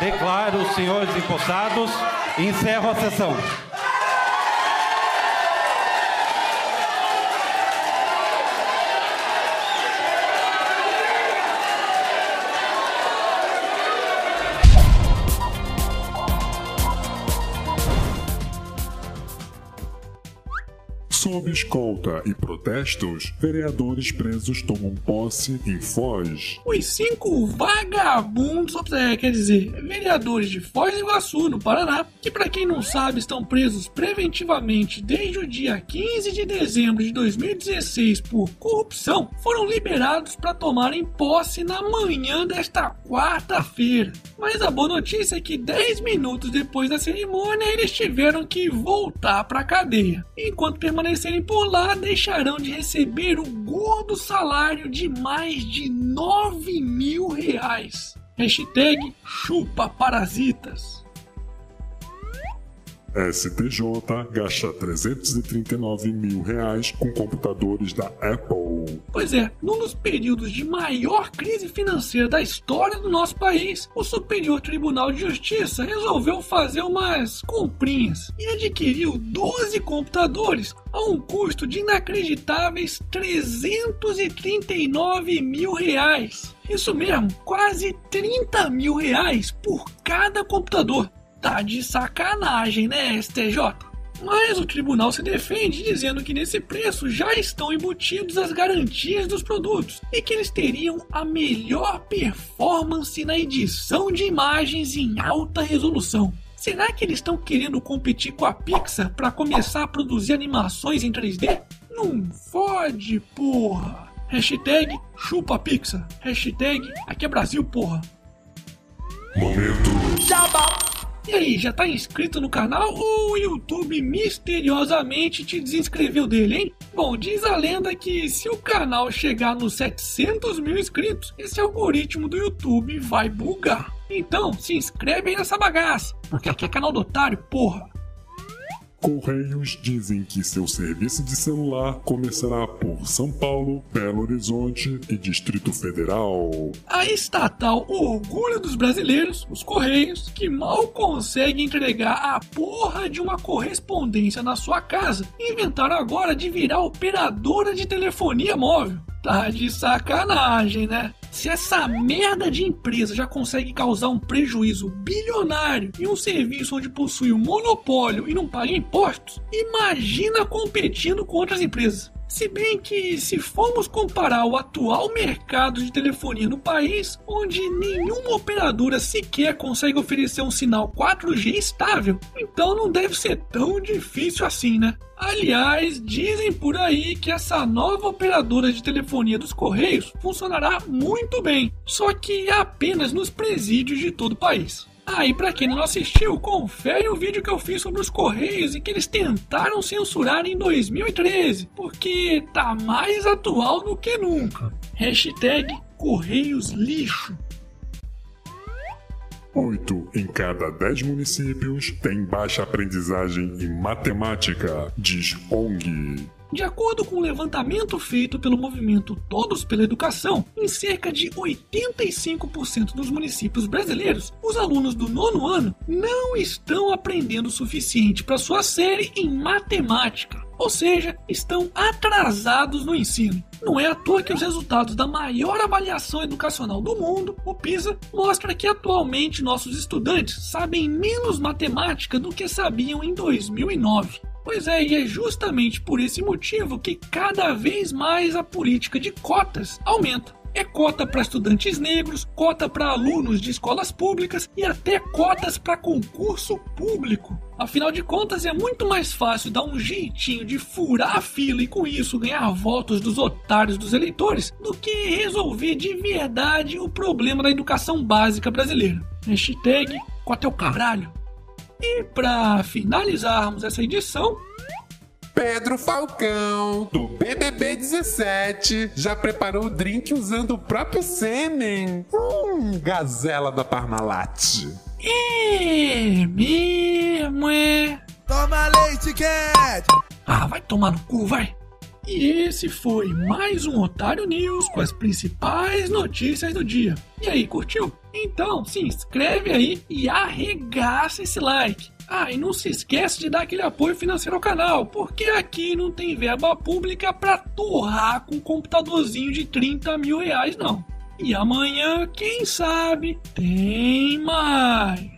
Declaro os senhores empossados e encerro a sessão. Sob escolta e protestos, vereadores presos tomam posse em Foz. Os cinco vagabundos, quer dizer, vereadores de Foz do Iguaçu, no Paraná, que para quem não sabe estão presos preventivamente desde o dia 15 de dezembro de 2016 por corrupção, foram liberados para tomarem posse na manhã desta quarta-feira. Mas a boa notícia é que 10 minutos depois da cerimônia eles tiveram que voltar para a cadeia. Enquanto permanecerem por lá, deixarão de receber o gordo salário de mais de 9 mil reais. Hashtag chupa parasitas. STJ gasta 339 mil reais com computadores da Apple. Pois é, num dos períodos de maior crise financeira da história do nosso país, o Superior Tribunal de Justiça resolveu fazer umas comprinhas e adquiriu 12 computadores a um custo de inacreditáveis 339 mil reais. Isso mesmo, quase 30 mil reais por cada computador. Tá de sacanagem, né, STJ? Mas o tribunal se defende dizendo que nesse preço já estão embutidos as garantias dos produtos e que eles teriam a melhor performance na edição de imagens em alta resolução. Será que eles estão querendo competir com a Pixar para começar a produzir animações em 3D? Não fode, porra! Hashtag chupa Pixar. Hashtag aqui é Brasil, porra. Momento. E aí, já tá inscrito no canal ou o YouTube misteriosamente te desinscreveu dele, hein? Bom, diz a lenda que se o canal chegar nos 700 mil inscritos, esse algoritmo do YouTube vai bugar. Então, se inscreve aí nessa bagaça, porque aqui é canal do otário, porra. Correios dizem que seu serviço de celular começará por São Paulo, Belo Horizonte e Distrito Federal. A estatal Orgulho dos Brasileiros, os Correios, que mal consegue entregar a porra de uma correspondência na sua casa, inventaram agora de virar operadora de telefonia móvel. Tá de sacanagem, né? Se essa merda de empresa já consegue causar um prejuízo bilionário em um serviço onde possui um monopólio e não paga impostos, imagina competindo com outras empresas. Se bem que, se formos comparar o atual mercado de telefonia no país, onde nenhuma operadora sequer consegue oferecer um sinal 4G estável, então não deve ser tão difícil assim, né? Aliás, dizem por aí que essa nova operadora de telefonia dos Correios funcionará muito bem, só que apenas nos presídios de todo o país. Ah, e pra quem não assistiu, confere o vídeo que eu fiz sobre os Correios e que eles tentaram censurar em 2013, porque tá mais atual do que nunca. Hashtag Correios Lixo. Oito em cada dez municípios têm baixa aprendizagem em matemática, diz ONG. De acordo com um levantamento feito pelo movimento Todos pela Educação, em cerca de 85% dos municípios brasileiros, os alunos do nono ano não estão aprendendo o suficiente para sua série em matemática, ou seja, estão atrasados no ensino. Não é à toa que os resultados da maior avaliação educacional do mundo, o PISA, mostra que atualmente nossos estudantes sabem menos matemática do que sabiam em 2009. Pois é, e é justamente por esse motivo que cada vez mais a política de cotas aumenta. É cota para estudantes negros, cota para alunos de escolas públicas e até cotas para concurso público. Afinal de contas, é muito mais fácil dar um jeitinho de furar a fila e com isso ganhar votos dos otários dos eleitores do que resolver de verdade o problema da educação básica brasileira. Hashtag cota é o caralho. E para finalizarmos essa edição, Pedro Falcão, do BBB 17, já preparou o drink usando o próprio sêmen. Hum, gazela da Parmalat. é mesmo, é. Toma leite quente! Ah, vai tomar no cu, vai! E esse foi mais um Otário News com as principais notícias do dia. E aí, curtiu? Então se inscreve aí e arregaça esse like. Ah, e não se esquece de dar aquele apoio financeiro ao canal, porque aqui não tem verba pública pra torrar com um computadorzinho de 30 mil reais, não. E amanhã, quem sabe, tem mais.